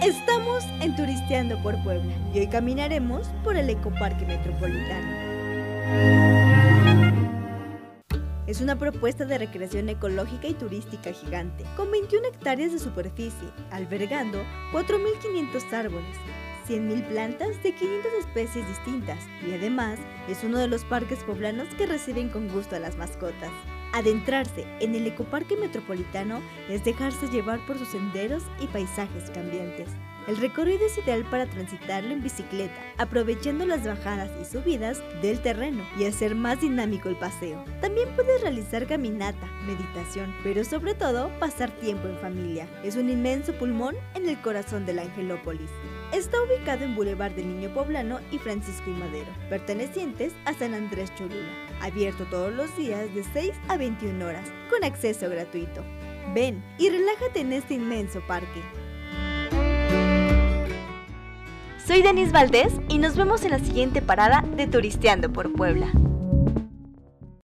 Estamos en Turisteando por Puebla y hoy caminaremos por el Ecoparque Metropolitano. Es una propuesta de recreación ecológica y turística gigante, con 21 hectáreas de superficie, albergando 4.500 árboles, 100.000 plantas de 500 especies distintas y además es uno de los parques poblanos que reciben con gusto a las mascotas. Adentrarse en el ecoparque metropolitano es dejarse llevar por sus senderos y paisajes cambiantes. El recorrido es ideal para transitarlo en bicicleta, aprovechando las bajadas y subidas del terreno y hacer más dinámico el paseo. También puedes realizar caminata, meditación, pero sobre todo pasar tiempo en familia. Es un inmenso pulmón en el corazón de la Angelópolis. Está ubicado en Boulevard del Niño Poblano y Francisco y Madero, pertenecientes a San Andrés Cholula. Abierto todos los días de 6 a 21 horas, con acceso gratuito. Ven y relájate en este inmenso parque. Soy Denise Valdés y nos vemos en la siguiente parada de Turisteando por Puebla.